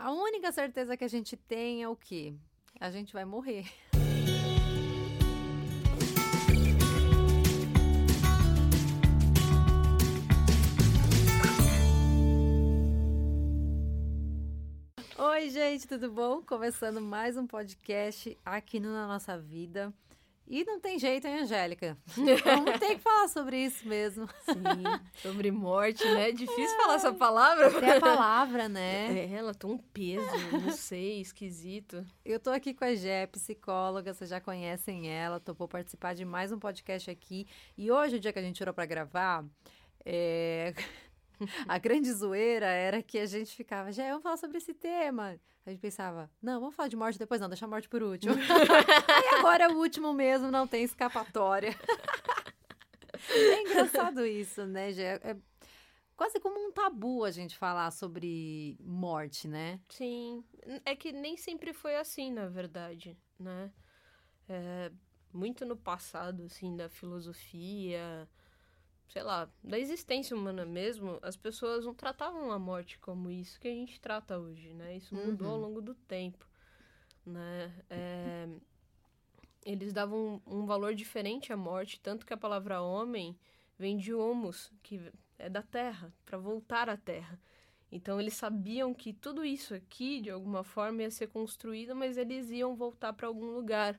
A única certeza que a gente tem é o quê? A gente vai morrer. Oi, gente, tudo bom? Começando mais um podcast aqui no Na Nossa Vida. E não tem jeito, hein, Angélica? Vamos ter que falar sobre isso mesmo. Sim, sobre morte, né? É difícil falar essa palavra. Tem a palavra, né? É, ela tem um peso, não sei, esquisito. Eu tô aqui com a Gé, psicóloga, vocês já conhecem ela, topou participar de mais um podcast aqui. E hoje, o dia que a gente tirou para gravar, é... a grande zoeira era que a gente ficava, Gé, vamos falar sobre esse tema. A gente pensava, não, vamos falar de morte depois, não, deixa a morte por último. Aí agora é o último mesmo, não tem escapatória. é engraçado isso, né, Gé? É quase como um tabu a gente falar sobre morte, né? Sim. É que nem sempre foi assim, na verdade, né? É, muito no passado, assim, da filosofia, sei lá, da existência humana mesmo, as pessoas não tratavam a morte como isso que a gente trata hoje, né? Isso mudou Uhum. ao longo do tempo, né? É, eles davam um valor diferente à morte, tanto que a palavra homem vem de homus, que é da terra, para voltar à terra. Então eles sabiam que tudo isso aqui, de alguma forma, ia ser construído, mas eles iam voltar para algum lugar.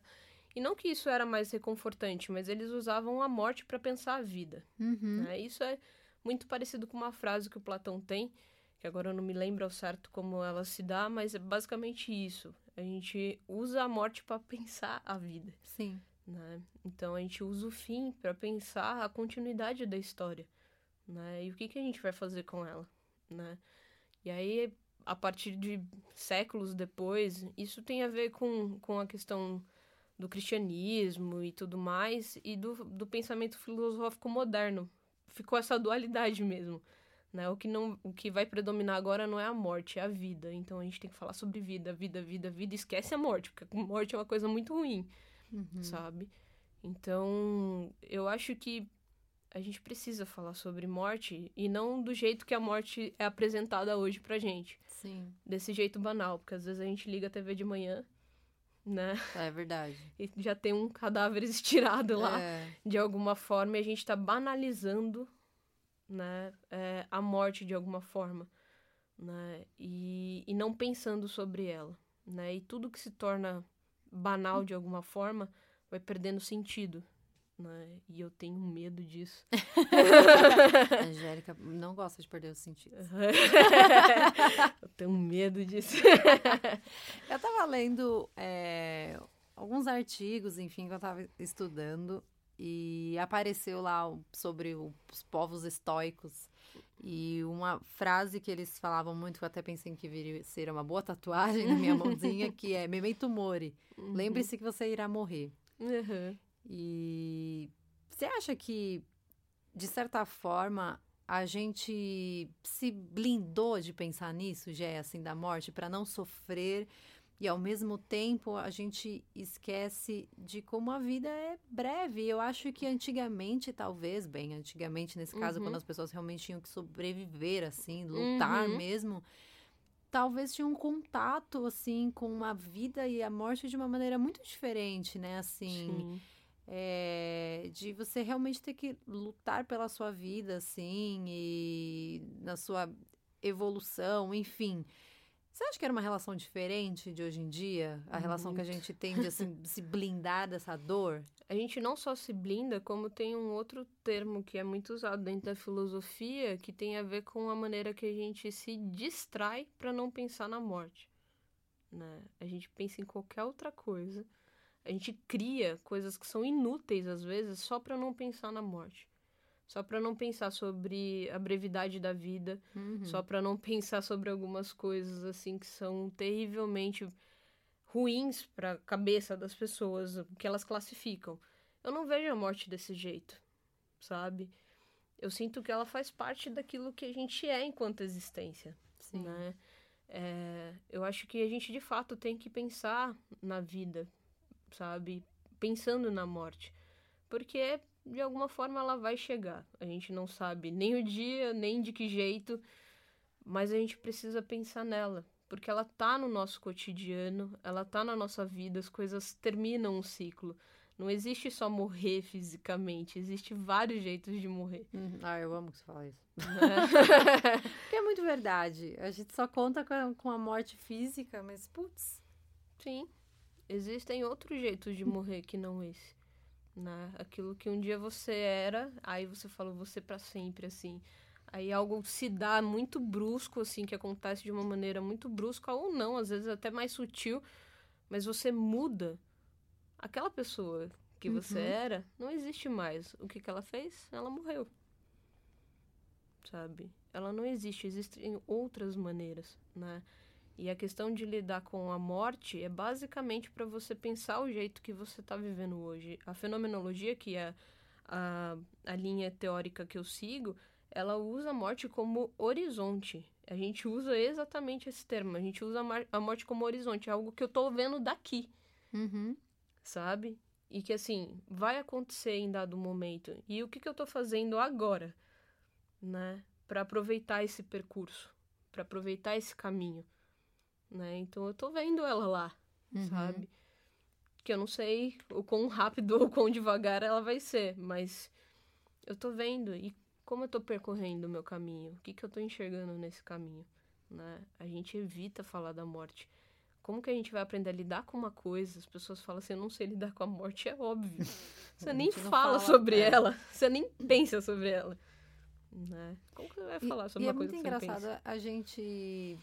E não que isso era mais reconfortante, mas eles usavam a morte para pensar a vida. Uhum. né? Isso é muito parecido com uma frase que o Platão tem, que agora eu não me lembro ao certo como ela se dá, mas é basicamente isso. A gente usa a morte para pensar a vida. Sim. Né? Então a gente usa o fim para pensar a continuidade da história, né? E o que, que a gente vai fazer com ela, né? E aí, a partir de séculos depois, isso tem a ver com, com a questão do cristianismo e tudo mais, e do, do pensamento filosófico moderno. Ficou essa dualidade mesmo. Né? O, que não, o que vai predominar agora não é a morte, é a vida. Então a gente tem que falar sobre vida, vida, vida, vida. Esquece a morte, porque a morte é uma coisa muito ruim Uhum. sabe? Então, eu acho que a gente precisa falar sobre morte e não do jeito que a morte é apresentada hoje pra gente, Sim. desse jeito banal, porque às vezes a gente liga a TV de manhã, né? É verdade. E já tem um cadáver estirado lá É. de alguma forma e a gente tá banalizando, né, é, a morte de alguma forma, né? E, e não pensando sobre ela, né? E tudo que se torna banal de alguma forma vai perdendo sentido, né? E eu tenho medo disso. A Angélica não gosta de perder os sentidos. eu tenho medo disso. Eu tava lendo é, alguns artigos, enfim, que eu tava estudando, e apareceu lá sobre os povos estoicos. E uma frase que eles falavam muito, que eu até pensei que viria ser uma boa tatuagem na minha mãozinha, que é Memento Mori. Lembre-se que você irá morrer. Uhum. E você acha que, de certa forma, a gente se blindou de pensar nisso, já é assim, da morte, para não sofrer e ao mesmo tempo a gente esquece de como a vida é breve. Eu acho que antigamente, talvez, bem, antigamente, nesse caso, Uhum. quando as pessoas realmente tinham que sobreviver, assim, lutar Uhum. mesmo, talvez tinha um contato, assim, com a vida e a morte de uma maneira muito diferente, né? Assim, Sim. É, de você realmente ter que lutar pela sua vida, assim, e na sua evolução, enfim. Você acha que era uma relação diferente de hoje em dia? A relação que a Muito. gente tem de assim, se blindar dessa dor? A gente não só se blinda, como tem um outro termo que é muito usado dentro da filosofia, que tem a ver com a maneira que a gente se distrai para não pensar na morte. Né? A gente pensa em qualquer outra coisa. A gente cria coisas que são inúteis às vezes só para não pensar na morte. Só para não pensar sobre a brevidade da vida, Uhum. só para não pensar sobre algumas coisas assim que são terrivelmente ruins para a cabeça das pessoas, que elas classificam. Eu não vejo a morte desse jeito, sabe? Eu sinto que ela faz parte daquilo que a gente é enquanto existência, Sim. né? É, eu acho que a gente de fato tem que pensar na vida, sabe? Pensando na morte, porque de alguma forma ela vai chegar. A gente não sabe nem o dia, nem de que jeito, mas a gente precisa pensar nela, porque ela tá no nosso cotidiano, ela tá na nossa vida, as coisas terminam um ciclo. Não existe só morrer fisicamente, existe vários jeitos de morrer. Uhum. Ah, eu amo que você fala isso. Porque é muito verdade. A gente só conta com a, com a morte física, mas putz. Sim. Existem outros jeitos de morrer que não esse. Né? Aquilo que um dia você era, aí você falou você para sempre, assim. Aí algo se dá muito brusco, assim, que acontece de uma maneira muito brusca, ou não, às vezes até mais sutil, mas você muda aquela pessoa que você uhum. era não existe mais. O que, que ela fez? Ela morreu. Sabe? Ela não existe, existem outras maneiras, né? E a questão de lidar com a morte é basicamente para você pensar o jeito que você está vivendo hoje. A fenomenologia, que é a, a linha teórica que eu sigo, ela usa a morte como horizonte. A gente usa exatamente esse termo. A gente usa a morte como horizonte, é algo que eu estou vendo daqui. Uhum sabe? E que assim, vai acontecer em dado momento. E o que, que eu tô fazendo agora, né? Para aproveitar esse percurso, para aproveitar esse caminho, né? Então eu tô vendo ela lá, uhum. sabe? Que eu não sei o quão rápido ou quão devagar ela vai ser, mas eu tô vendo e como eu tô percorrendo o meu caminho, o que, que eu tô enxergando nesse caminho, né? A gente evita falar da morte como que a gente vai aprender a lidar com uma coisa? As pessoas falam assim, eu não sei lidar com a morte, é óbvio. Você nem fala, fala, sobre é. ela, você nem pensa sobre ela. Né? Como que você vai falar sobre e uma é coisa que você pensa? É muito engraçado a gente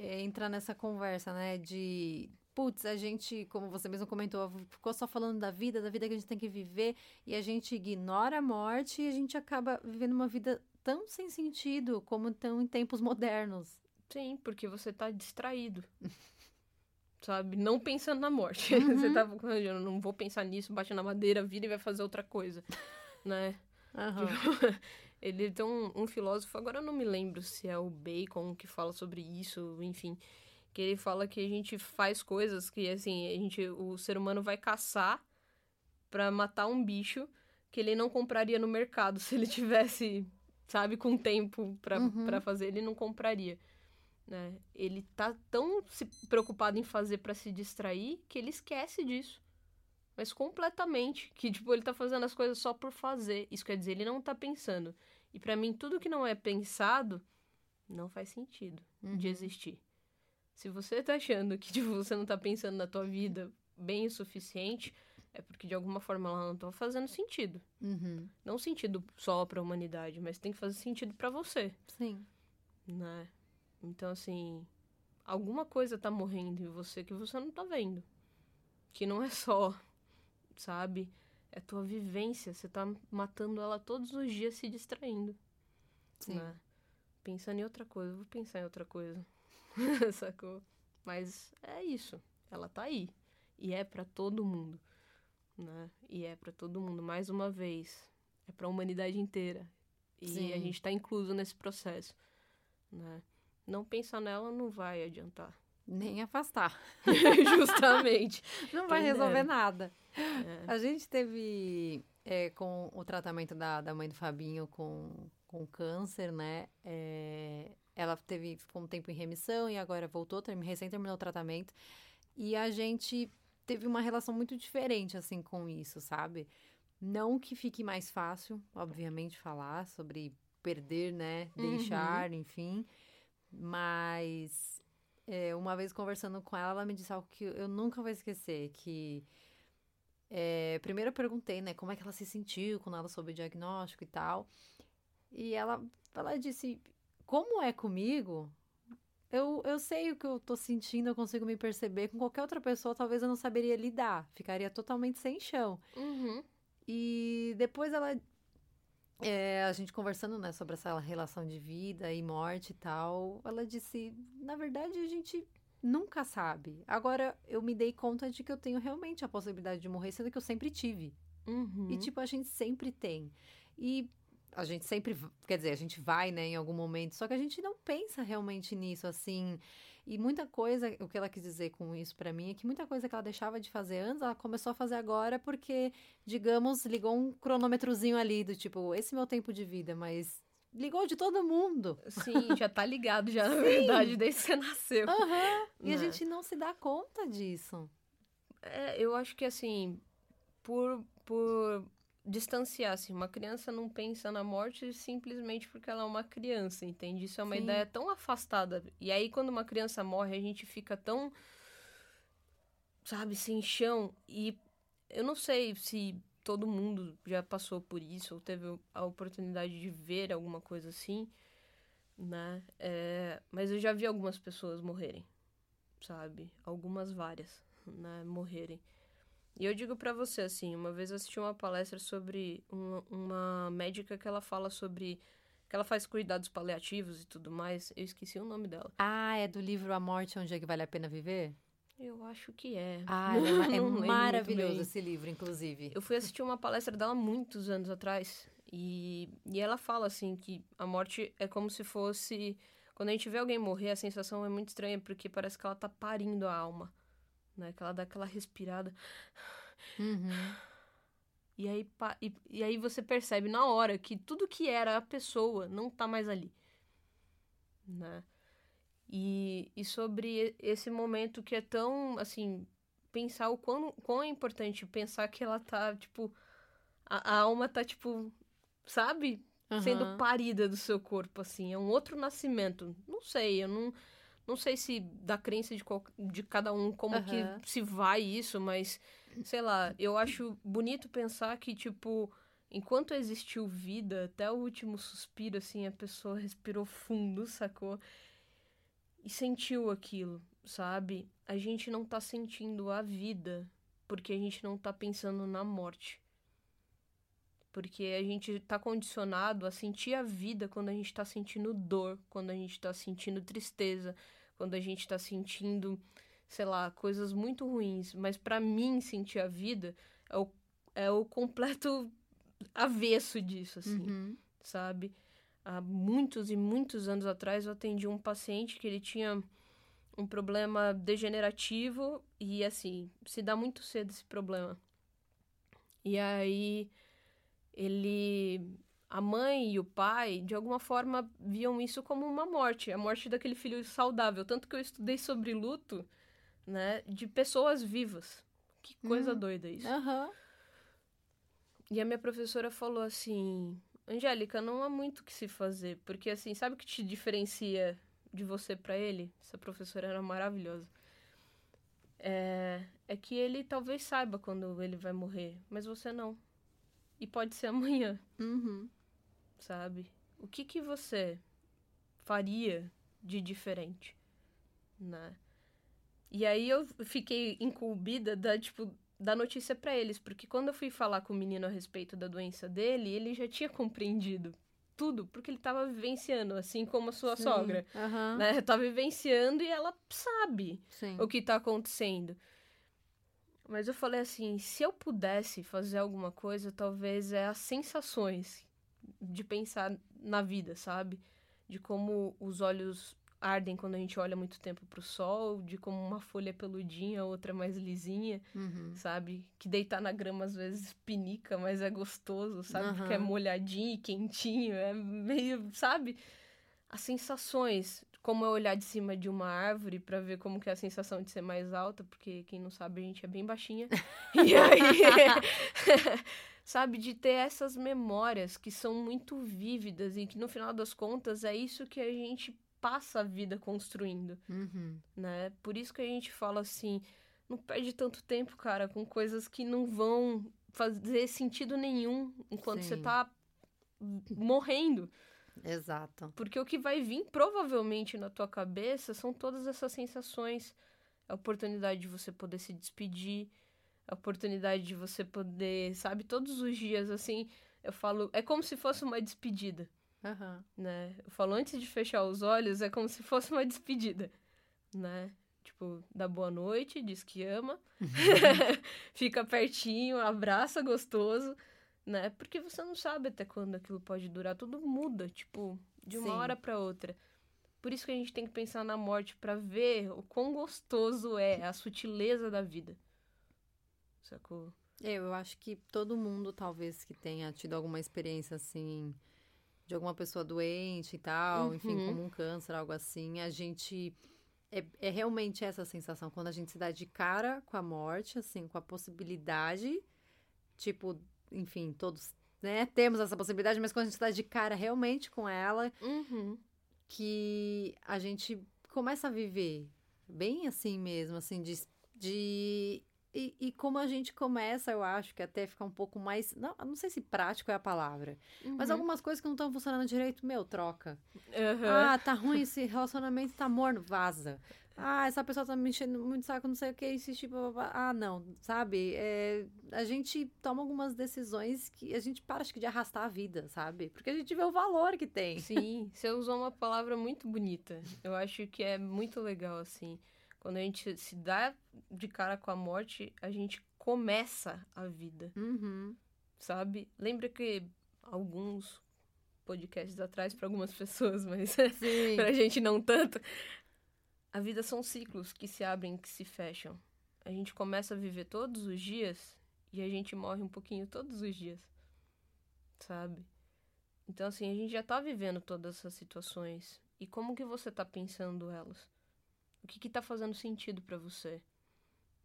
é, entrar nessa conversa, né? De putz, a gente, como você mesmo comentou, ficou só falando da vida, da vida que a gente tem que viver, e a gente ignora a morte e a gente acaba vivendo uma vida tão sem sentido como estão em tempos modernos. Sim, porque você tá distraído. Sabe? Não pensando na morte. Uhum. Você tá eu não vou pensar nisso, bate na madeira, vira e vai fazer outra coisa. né? Uhum. Ele tem um, um filósofo, agora eu não me lembro se é o Bacon que fala sobre isso, enfim. Que ele fala que a gente faz coisas que, assim, a gente, o ser humano vai caçar para matar um bicho que ele não compraria no mercado se ele tivesse, sabe, com tempo para uhum. fazer, ele não compraria né? Ele tá tão se preocupado em fazer para se distrair que ele esquece disso. Mas completamente, que tipo ele tá fazendo as coisas só por fazer. Isso quer dizer, ele não tá pensando. E para mim tudo que não é pensado não faz sentido uhum. de existir. Se você tá achando que tipo, você não tá pensando na tua vida bem o suficiente, é porque de alguma forma ela não tá fazendo sentido. Uhum. Não sentido só para a humanidade, mas tem que fazer sentido para você. Sim. Né? Então, assim, alguma coisa tá morrendo em você que você não tá vendo. Que não é só, sabe? É tua vivência. Você tá matando ela todos os dias se distraindo. Sim. Né? Pensando em outra coisa. Vou pensar em outra coisa. Sacou? Mas é isso. Ela tá aí. E é para todo mundo. Né? E é para todo mundo. Mais uma vez. É pra humanidade inteira. E Sim. a gente tá incluso nesse processo. Né? não pensar nela não vai adiantar. Nem afastar. Justamente. não vai resolver nada. É. A gente teve é, com o tratamento da, da mãe do Fabinho com, com câncer, né? É, ela teve ficou um tempo em remissão e agora voltou, term, recém terminou o tratamento. E a gente teve uma relação muito diferente, assim, com isso, sabe? Não que fique mais fácil, obviamente, falar sobre perder, né? Uhum. Deixar, uhum. enfim. Mas é, uma vez conversando com ela, ela me disse algo que eu nunca vou esquecer, que é, primeiro eu perguntei, né, como é que ela se sentiu quando ela soube o diagnóstico e tal. E ela, ela disse, como é comigo, eu, eu sei o que eu tô sentindo, eu consigo me perceber. Com qualquer outra pessoa, talvez eu não saberia lidar. Ficaria totalmente sem chão. Uhum. E depois ela é, a gente conversando, né, sobre essa relação de vida e morte e tal, ela disse, na verdade, a gente nunca sabe. Agora, eu me dei conta de que eu tenho realmente a possibilidade de morrer, sendo que eu sempre tive. Uhum. E, tipo, a gente sempre tem. E a gente sempre, quer dizer, a gente vai, né, em algum momento, só que a gente não pensa realmente nisso, assim. E muita coisa, o que ela quis dizer com isso para mim é que muita coisa que ela deixava de fazer antes, ela começou a fazer agora porque, digamos, ligou um cronômetrozinho ali do tipo, esse é meu tempo de vida, mas ligou de todo mundo. Sim, já tá ligado já, na verdade, desde que você nasceu. Uhum. E a Né? gente não se dá conta disso. É, eu acho que assim, por, por distanciar, assim, uma criança não pensa na morte simplesmente porque ela é uma criança, entende? Isso é uma Sim. ideia tão afastada. E aí, quando uma criança morre, a gente fica tão, sabe, sem chão. E eu não sei se todo mundo já passou por isso ou teve a oportunidade de ver alguma coisa assim, né? É, mas eu já vi algumas pessoas morrerem, sabe? Algumas várias, né? Morrerem. E eu digo pra você, assim, uma vez eu assisti uma palestra sobre uma, uma médica que ela fala sobre. que ela faz cuidados paliativos e tudo mais. Eu esqueci o nome dela. Ah, é do livro A Morte Onde é que Vale a Pena Viver? Eu acho que é. Ah, é, é maravilhoso esse livro, inclusive. Eu fui assistir uma palestra dela muitos anos atrás. E, e ela fala, assim, que a morte é como se fosse. Quando a gente vê alguém morrer, a sensação é muito estranha, porque parece que ela tá parindo a alma. Né? Que ela dá aquela respirada. Uhum. E aí, e, e aí você percebe na hora que tudo que era a pessoa não tá mais ali. Né? E, e sobre esse momento que é tão, assim, pensar o quão, quão é importante pensar que ela tá, tipo, a, a alma tá, tipo, sabe? Sendo Aham. parida do seu corpo, assim. É um outro nascimento. Não sei, eu não, não sei se da crença de, qual, de cada um como Aham. que se vai isso, mas, sei lá, eu acho bonito pensar que, tipo, enquanto existiu vida, até o último suspiro, assim, a pessoa respirou fundo, sacou? E sentiu aquilo, sabe? A gente não tá sentindo a vida porque a gente não tá pensando na morte. Porque a gente tá condicionado a sentir a vida quando a gente tá sentindo dor, quando a gente tá sentindo tristeza, quando a gente tá sentindo, sei lá, coisas muito ruins. Mas pra mim, sentir a vida é o, é o completo avesso disso, assim Uhum. sabe? Há muitos e muitos anos atrás eu atendi um paciente que ele tinha um problema degenerativo e assim, se dá muito cedo esse problema. E aí ele a mãe e o pai, de alguma forma, viam isso como uma morte, a morte daquele filho saudável, tanto que eu estudei sobre luto, né, de pessoas vivas. Que coisa Hum. doida isso. Aham. E a minha professora falou assim: Angélica, não há muito o que se fazer, porque assim, sabe o que te diferencia de você pra ele? Essa professora era maravilhosa. É, é que ele talvez saiba quando ele vai morrer, mas você não. E pode ser amanhã, Uhum. sabe? O que que você faria de diferente, né? E aí eu fiquei incumbida da, tipo, da notícia pra eles, porque quando eu fui falar com o menino a respeito da doença dele, ele já tinha compreendido tudo, porque ele tava vivenciando, assim como a sua Sim. sogra, Aham. né? Tá vivenciando e ela sabe Sim. o que tá acontecendo. Mas eu falei assim, se eu pudesse fazer alguma coisa, talvez é as sensações de pensar na vida, sabe? De como os olhos ardem quando a gente olha muito tempo pro sol, de como uma folha é peludinha, outra é mais lisinha, Uhum. sabe? Que deitar na grama às vezes pinica, mas é gostoso, sabe? Porque é molhadinho e quentinho, é meio, sabe? As sensações, como é olhar de cima de uma árvore pra ver como que é a sensação de ser mais alta, porque quem não sabe a gente é bem baixinha. E aí, sabe, de ter essas memórias que são muito vívidas e que no final das contas é isso que a gente passa a vida construindo Uhum. né? Por isso que a gente fala assim, não perde tanto tempo, cara, com coisas que não vão fazer sentido nenhum enquanto você Sim. tá morrendo. Exato. Porque o que vai vir provavelmente na tua cabeça são todas essas sensações. A oportunidade de você poder se despedir, a oportunidade de você poder, sabe, todos os dias assim, eu falo, é como se fosse uma despedida Aham. né? Eu falo antes de fechar os olhos, é como se fosse uma despedida, né? Tipo, dá boa noite, diz que ama, fica pertinho, abraça gostoso, né? Porque você não sabe até quando aquilo pode durar, tudo muda, tipo, de uma Sim. hora pra outra. Por isso que a gente tem que pensar na morte pra ver o quão gostoso é a sutileza da vida. Sacou? Eu acho que todo mundo, talvez, que tenha tido alguma experiência assim de alguma pessoa doente e tal, Uhum. enfim, como um câncer, algo assim, a gente. É, é realmente essa sensação, quando a gente se dá de cara com a morte, assim, com a possibilidade, tipo, enfim, todos, né, temos essa possibilidade, mas quando a gente dá de cara realmente com ela, Uhum. que a gente começa a viver bem assim mesmo, assim, de. de e, e como a gente começa, eu acho que até ficar um pouco mais. Não, não sei se prático é a palavra, mas Uhum. algumas coisas que não estão funcionando direito, meu, troca. Aham. Ah, tá ruim esse relacionamento, tá morno, vaza. Ah, essa pessoa tá me enchendo muito saco, não sei o que, insistir, blá, blá. Ah, não, sabe? É, a gente toma algumas decisões que a gente para acho que de arrastar a vida, sabe? Porque a gente vê o valor que tem. Sim, você usou uma palavra muito bonita. Eu acho que é muito legal, assim. Quando a gente se dá de cara com a morte, a gente começa a vida, Uhum. sabe? Lembra que alguns podcasts atrás para algumas pessoas, mas Sim. pra gente não tanto. A vida são ciclos que se abrem, que se fecham. A gente começa a viver todos os dias e a gente morre um pouquinho todos os dias. Sabe? Então assim, a gente já tá vivendo todas essas situações. E como que você tá pensando elas? O que que tá fazendo sentido pra você?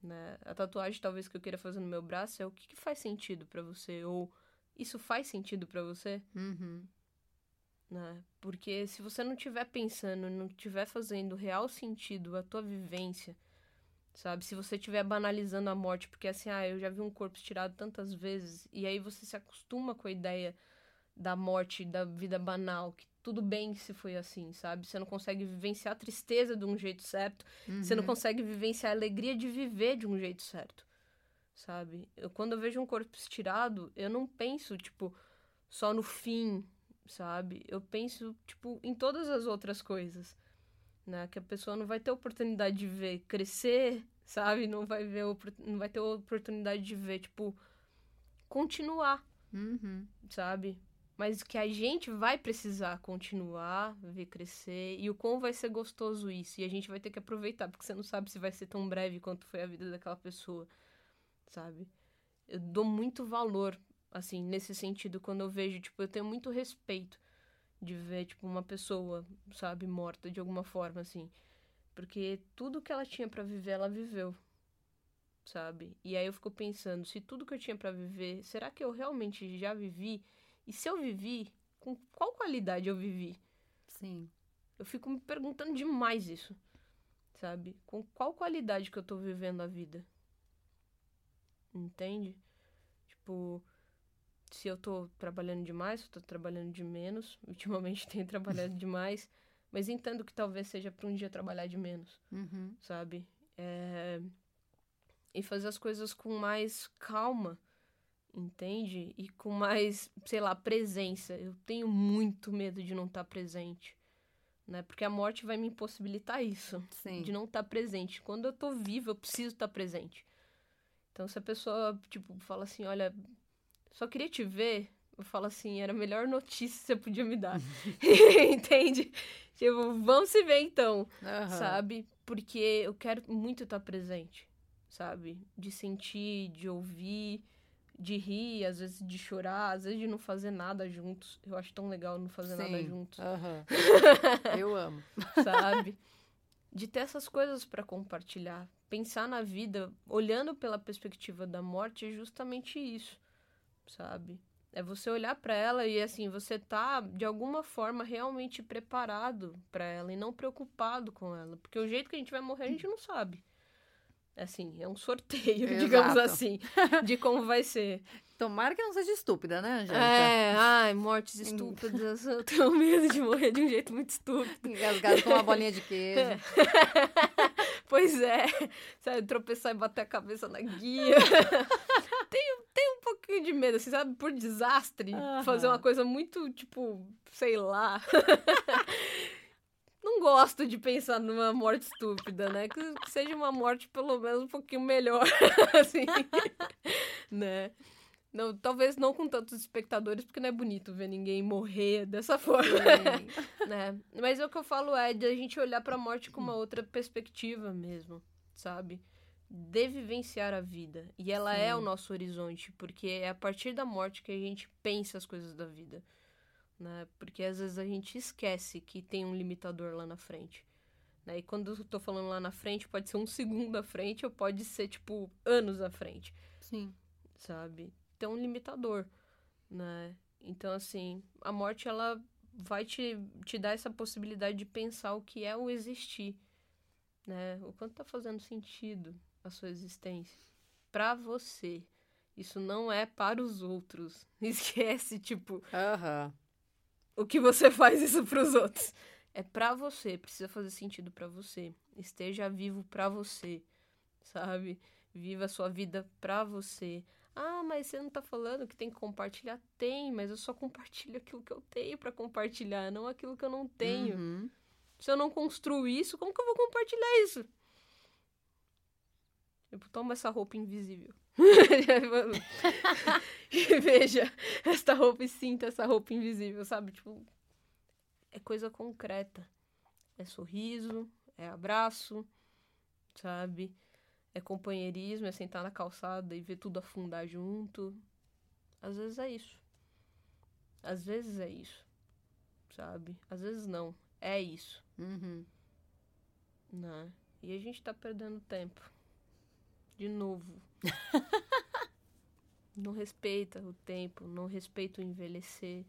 Né? A tatuagem talvez que eu queira fazer no meu braço é o que que faz sentido pra você ou isso faz sentido pra você? Uhum. Né? Porque se você não estiver pensando, não estiver fazendo real sentido a tua vivência, sabe? Se você estiver banalizando a morte, porque assim, ah, eu já vi um corpo estirado tantas vezes, e aí você se acostuma com a ideia da morte, da vida banal, que tudo bem se foi assim, sabe? Você não consegue vivenciar a tristeza de um jeito certo, você não Uhum. consegue vivenciar a alegria de viver de um jeito certo, sabe? Eu, quando eu vejo um corpo estirado, eu não penso, tipo, só no fim, sabe? Eu penso, tipo, em todas as outras coisas, né? Que a pessoa não vai ter oportunidade de ver crescer, sabe? Não vai ver, não vai ter oportunidade de ver, tipo, continuar, Uhum. sabe? Mas que a gente vai precisar continuar, ver crescer, e o quão vai ser gostoso isso. E a gente vai ter que aproveitar, porque você não sabe se vai ser tão breve quanto foi a vida daquela pessoa, sabe? Eu dou muito valor, assim, nesse sentido, quando eu vejo, tipo, eu tenho muito respeito de ver, tipo, uma pessoa, sabe, morta de alguma forma, assim. Porque tudo que ela tinha pra viver, ela viveu, sabe? E aí eu fico pensando, se tudo que eu tinha pra viver, será que eu realmente já vivi? E se eu vivi, com qual qualidade eu vivi? Sim. Eu fico me perguntando demais isso, sabe? Com qual qualidade que eu tô vivendo a vida? Entende? Tipo, se eu tô trabalhando demais, se eu tô trabalhando de menos. Ultimamente tenho trabalhado demais, mas entendo que talvez seja pra um dia trabalhar de menos Uhum. sabe? É... E fazer as coisas com mais calma, entende? E com mais, sei lá, presença. Eu tenho muito medo de não estar presente, né? Porque a morte vai me impossibilitar isso, Sim. de não estar presente. Quando eu tô viva, eu preciso estar presente. Então, se a pessoa, tipo, fala assim, olha, só queria te ver, eu falo assim, era a melhor notícia que você podia me dar. entende? Tipo, vamos se ver então Aham. sabe? Porque eu quero muito estar presente, sabe? De sentir, de ouvir, de rir, às vezes de chorar, às vezes de não fazer nada juntos. Eu acho tão legal não fazer nada Sim. juntos, Aham. Eu amo. sabe? De ter essas coisas para compartilhar. Pensar na vida, olhando pela perspectiva da morte, é justamente isso, sabe? É você olhar para ela e assim, você tá de alguma forma realmente preparado para ela e não preocupado com ela, porque o jeito que a gente vai morrer a gente não sabe. Assim, é um sorteio, digamos Exato. assim, de como vai ser. Tomara que não seja estúpida, né, Angélica? É, ai, mortes estúpidas. Eu tenho medo de morrer de um jeito muito estúpido. Engasgado com uma bolinha de queijo. Pois é, sabe, tropeçar e bater a cabeça na guia. Tenho, tenho um pouquinho de medo, assim, sabe, por desastre, fazer uma coisa muito, tipo, sei lá. Não gosto de pensar numa morte estúpida, né? Que, seja uma morte pelo menos um pouquinho melhor, assim, né? Não, talvez não com tantos espectadores, porque não é bonito ver ninguém morrer dessa forma né? Mas o que eu falo é de a gente olhar pra morte com uma outra perspectiva mesmo, sabe? De vivenciar a vida. E ela é Sim. o nosso horizonte, porque é a partir da morte que a gente pensa as coisas da vida, né? Porque às vezes a gente esquece que tem um limitador lá na frente. Né? E quando eu tô falando lá na frente, pode ser um segundo à frente ou pode ser, tipo, anos à frente. Sim. Sabe? Tem um limitador, né? Então, assim, a morte, ela vai te, te dar essa possibilidade de pensar o que é o existir, né? O quanto tá fazendo sentido a sua existência para você. Isso não é para os outros. Esquece, tipo, Aham. o que você faz isso para os outros. É para você, precisa fazer sentido para você. Esteja vivo para você, sabe? Viva a sua vida para você. Ah, mas você não tá falando que tem que compartilhar? Tem, mas eu só compartilho aquilo que eu tenho para compartilhar, não aquilo que eu não tenho. Uhum. Se eu não construo isso, como que eu vou compartilhar isso? Tipo, toma essa roupa invisível. veja esta roupa e sinta essa roupa invisível, sabe? Tipo, é coisa concreta. É sorriso, é abraço, sabe? É companheirismo, é sentar na calçada e ver tudo afundar junto. Às vezes é isso. Às vezes é isso. Sabe? Às vezes não. É isso. Uhum. Né? E a gente tá perdendo tempo. De novo. não respeita o tempo, não respeita o envelhecer.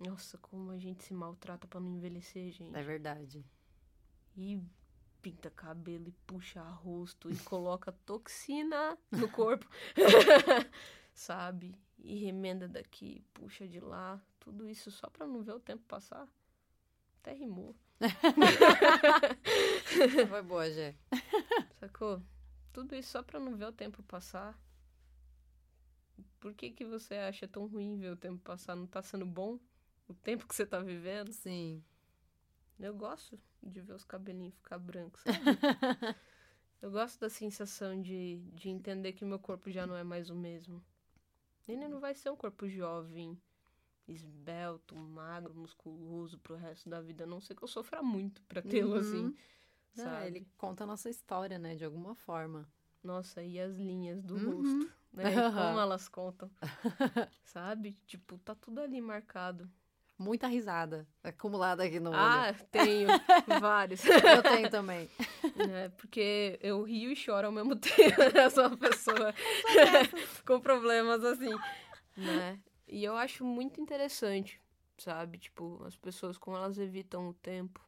Nossa, como a gente se maltrata pra não envelhecer, gente. É verdade. E pinta cabelo e puxa rosto e coloca toxina no corpo. Sabe? E remenda daqui, puxa de lá. Tudo isso só pra não ver o tempo passar. Até rimou. Foi boa, Gê. Sacou? Tudo isso só pra não ver o tempo passar. Por que que você acha tão ruim ver o tempo passar? Não tá sendo bom o tempo que você tá vivendo? Sim. Eu gosto de ver os cabelinhos ficar brancos. Eu gosto da sensação de, de entender que meu corpo já não é mais o mesmo. Ele não vai ser um corpo jovem, esbelto, magro, musculoso pro resto da vida, a não ser que eu sofra muito pra tê-lo Uhum. assim. Ah, Sabe? ele conta a nossa história, né? De alguma forma. Nossa, e as linhas do Uhum. rosto, né? Como elas contam. Sabe? Tipo, tá tudo ali marcado. Muita risada acumulada aqui no olho. Ah, tenho vários. Eu tenho também. né? Porque eu rio e choro ao mesmo tempo. Eu sou uma pessoa com problemas assim, né? E eu acho muito interessante, sabe? Tipo, as pessoas como elas evitam o tempo,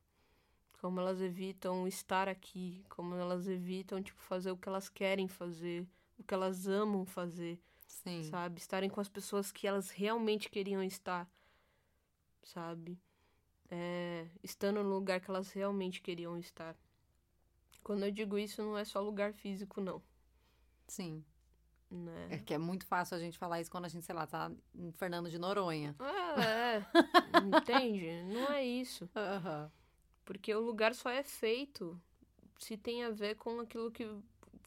como elas evitam estar aqui, como elas evitam, tipo, fazer o que elas querem fazer, o que elas amam fazer, Sim. sabe? Estarem com as pessoas que elas realmente queriam estar, sabe? É, estando no lugar que elas realmente queriam estar. Quando eu digo isso, não é só lugar físico, não. Sim. Né? É que é muito fácil a gente falar isso quando a gente, sei lá, tá em Fernando de Noronha. É, é. entende? Não é isso. Aham. Porque o lugar só é feito se tem a ver com aquilo que.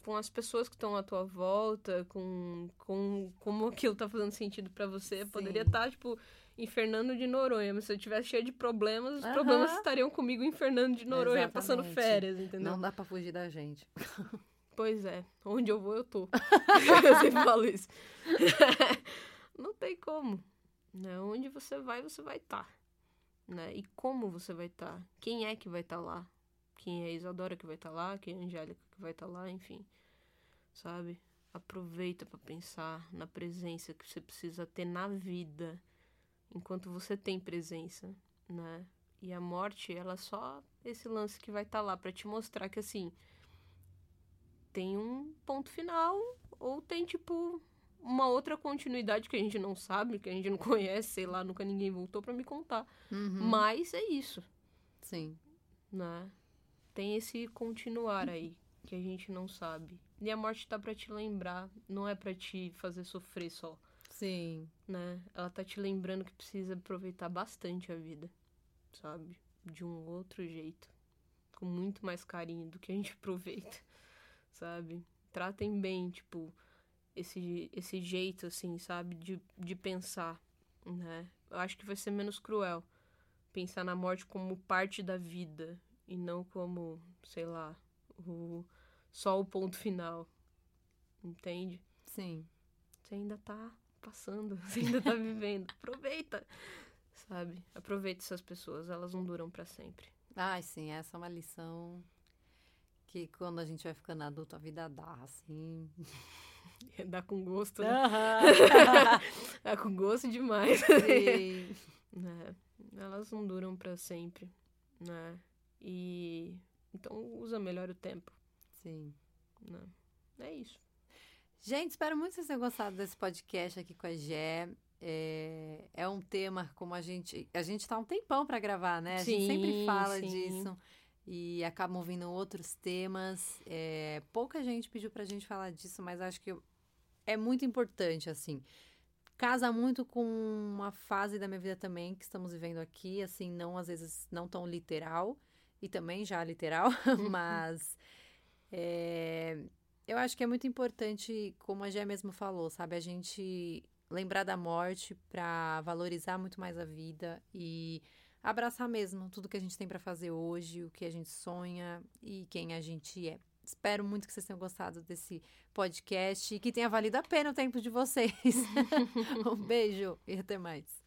com as pessoas que estão à tua volta, com, com como aquilo tá fazendo sentido pra você. Poderia Sim. estar, tipo, em Fernando de Noronha, mas se eu tivesse cheio de problemas, os Aham. problemas estariam comigo em Fernando de Noronha, passando Exatamente. férias, entendeu? Não dá pra fugir da gente. Pois é, onde eu vou, eu tô. eu sempre falo isso. Não tem como. Né? Onde você vai, você vai estar. Né? E como você vai estar? Quem é que vai estar lá? Quem é a Isadora que vai estar lá? Quem é a Angélica que vai estar lá? Enfim, sabe? Aproveita pra pensar na presença que você precisa ter na vida enquanto você tem presença, né? E a morte, ela é só esse lance que vai estar lá pra te mostrar que assim, tem um ponto final ou tem tipo uma outra continuidade que a gente não sabe, que a gente não conhece, sei lá, nunca ninguém voltou pra me contar. Uhum. Mas é isso, Sim. né? Tem esse continuar aí que a gente não sabe. E a morte tá pra te lembrar, não é pra te fazer sofrer só, Sim. né? Ela tá te lembrando que precisa aproveitar bastante a vida, sabe? De um outro jeito, com muito mais carinho do que a gente aproveita, sabe? Tratem bem, tipo, esse, esse jeito, assim, sabe? De, de pensar, né? Eu acho que vai ser menos cruel pensar na morte como parte da vida e não como, sei lá, o, só o ponto final, entende? Sim. Você ainda tá passando, você ainda tá vivendo. Aproveita, sabe? Aproveite essas pessoas, elas não duram para sempre. Ai, sim, essa é uma lição que quando a gente vai ficando adulto, a vida dá, assim. Dá com gosto, né? dá com gosto demais. Né? Elas não duram para sempre, né? E então usa melhor o tempo. Sim. Né? É isso. Gente, espero muito que vocês tenham gostado desse podcast aqui com a Gé. É, é um tema como a gente. A gente tá um tempão para gravar, né? A sim, gente sempre fala sim. disso e acabam vindo outros temas. É, pouca gente pediu pra gente falar disso, mas acho que é muito importante, assim. Casa muito com uma fase da minha vida também que estamos vivendo aqui, assim, não às vezes não tão literal, e também já literal, mas é, eu acho que é muito importante, como a Gé mesmo falou, sabe, a gente lembrar da morte para valorizar muito mais a vida e abraçar mesmo tudo que a gente tem para fazer hoje, o que a gente sonha e quem a gente é. Espero muito que vocês tenham gostado desse podcast e que tenha valido a pena o tempo de vocês. um beijo e até mais.